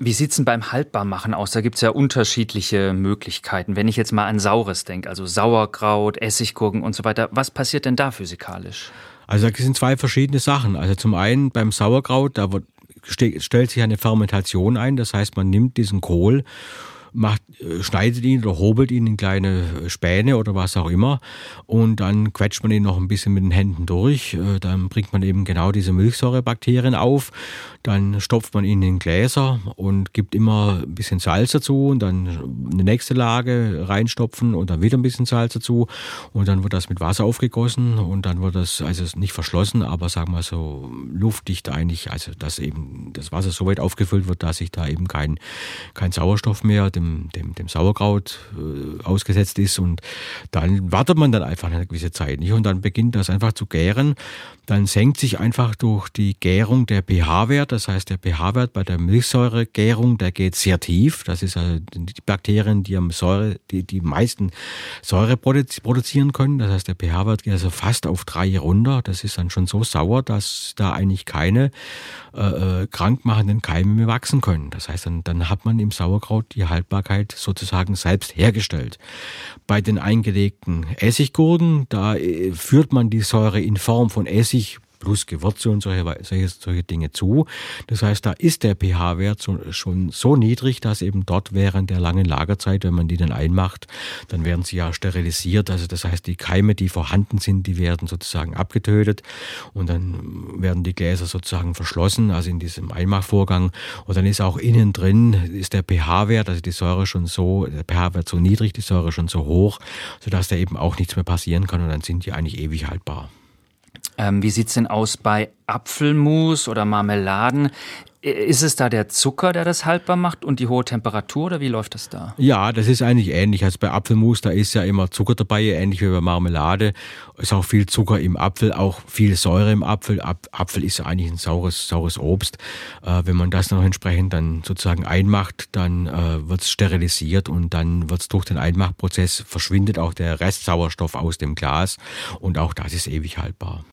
Wie sieht es denn beim Haltbarmachen aus? Da gibt es ja unterschiedliche Möglichkeiten. Wenn ich jetzt mal an Saures denke, also Sauerkraut, Essiggurken und so weiter, was passiert denn da physikalisch? Also das sind zwei verschiedene Sachen. Also zum einen beim Sauerkraut, da wird, stellt sich eine Fermentation ein, das heißt man nimmt diesen Kohl macht, äh, schneidet ihn oder hobelt ihn in kleine äh, Späne oder was auch immer und dann quetscht man ihn noch ein bisschen mit den Händen durch. Äh, dann bringt man eben genau diese Milchsäurebakterien auf. Dann stopft man ihn in Gläser und gibt immer ein bisschen Salz dazu und dann eine nächste Lage reinstopfen und dann wieder ein bisschen Salz dazu und dann wird das mit Wasser aufgegossen und dann wird das also nicht verschlossen, aber sagen wir so luftdicht eigentlich, also dass eben das Wasser so weit aufgefüllt wird, dass sich da eben kein, kein Sauerstoff mehr dem, dem, dem Sauerkraut äh, ausgesetzt ist und dann wartet man dann einfach eine gewisse Zeit nicht und dann beginnt das einfach zu gären. Dann senkt sich einfach durch die Gärung der pH-Wert, das heißt der pH-Wert bei der Milchsäuregärung, der geht sehr tief. Das ist also die Bakterien, die am Säure, die die meisten Säure produzieren können. Das heißt der pH-Wert geht also fast auf drei runter. Das ist dann schon so sauer, dass da eigentlich keine äh, äh krankmachenden Keime mehr wachsen können. Das heißt dann, dann hat man im Sauerkraut die Haltbarkeit sozusagen selbst hergestellt. Bei den eingelegten Essiggurken, da äh, führt man die Säure in Form von Essig plus Gewürze und solche, solche, solche Dinge zu. Das heißt, da ist der pH-Wert so, schon so niedrig, dass eben dort während der langen Lagerzeit, wenn man die dann einmacht, dann werden sie ja sterilisiert. Also das heißt, die Keime, die vorhanden sind, die werden sozusagen abgetötet und dann werden die Gläser sozusagen verschlossen, also in diesem Einmachvorgang. Und dann ist auch innen drin, ist der pH-Wert, also die Säure schon so, der pH-Wert so niedrig, die Säure schon so hoch, sodass da eben auch nichts mehr passieren kann und dann sind die eigentlich ewig haltbar. Ähm, wie sieht's denn aus bei Apfelmus oder Marmeladen? Ist es da der Zucker, der das haltbar macht und die hohe Temperatur oder wie läuft das da? Ja, das ist eigentlich ähnlich. Also bei Apfelmus, da ist ja immer Zucker dabei, ähnlich wie bei Marmelade. Ist auch viel Zucker im Apfel, auch viel Säure im Apfel. Apfel ist ja eigentlich ein saures, saures Obst. Äh, wenn man das noch entsprechend dann sozusagen einmacht, dann äh, wird es sterilisiert und dann wird es durch den Einmachprozess verschwindet auch der Restsauerstoff aus dem Glas und auch das ist ewig haltbar.